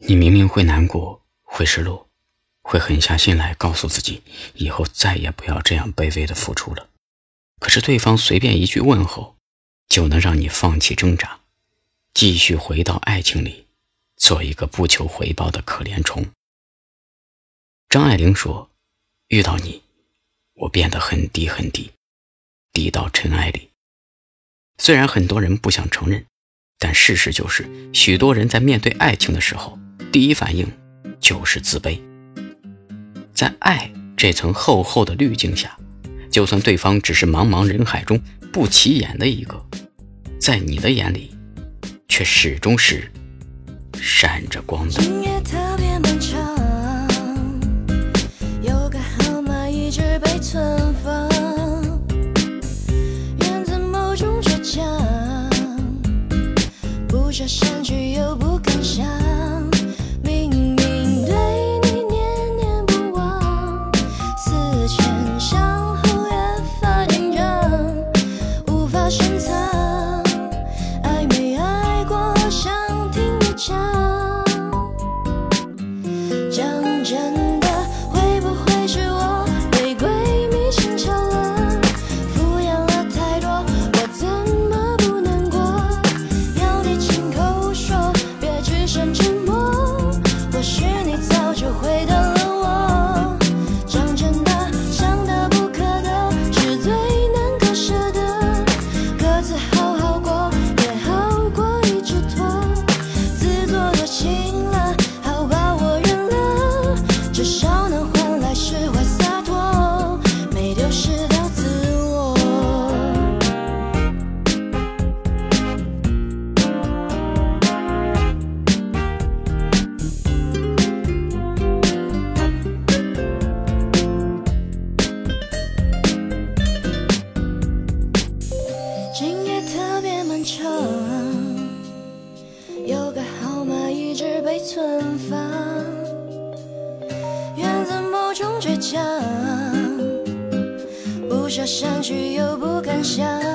你明明会难过，会失落，会狠下心来告诉自己，以后再也不要这样卑微的付出了。可是对方随便一句问候，就能让你放弃挣扎，继续回到爱情里，做一个不求回报的可怜虫。张爱玲说：“遇到你，我变得很低很低，低到尘埃里。”虽然很多人不想承认，但事实就是，许多人在面对爱情的时候，第一反应就是自卑。在爱这层厚厚的滤镜下。就算对方只是茫茫人海中不起眼的一个，在你的眼里，却始终是闪着光的。夜特别漫长，有个至少能换来释怀洒脱没丢失掉自我。今夜特别漫长有个号码一直被存放。倔强，不舍删去又不敢想。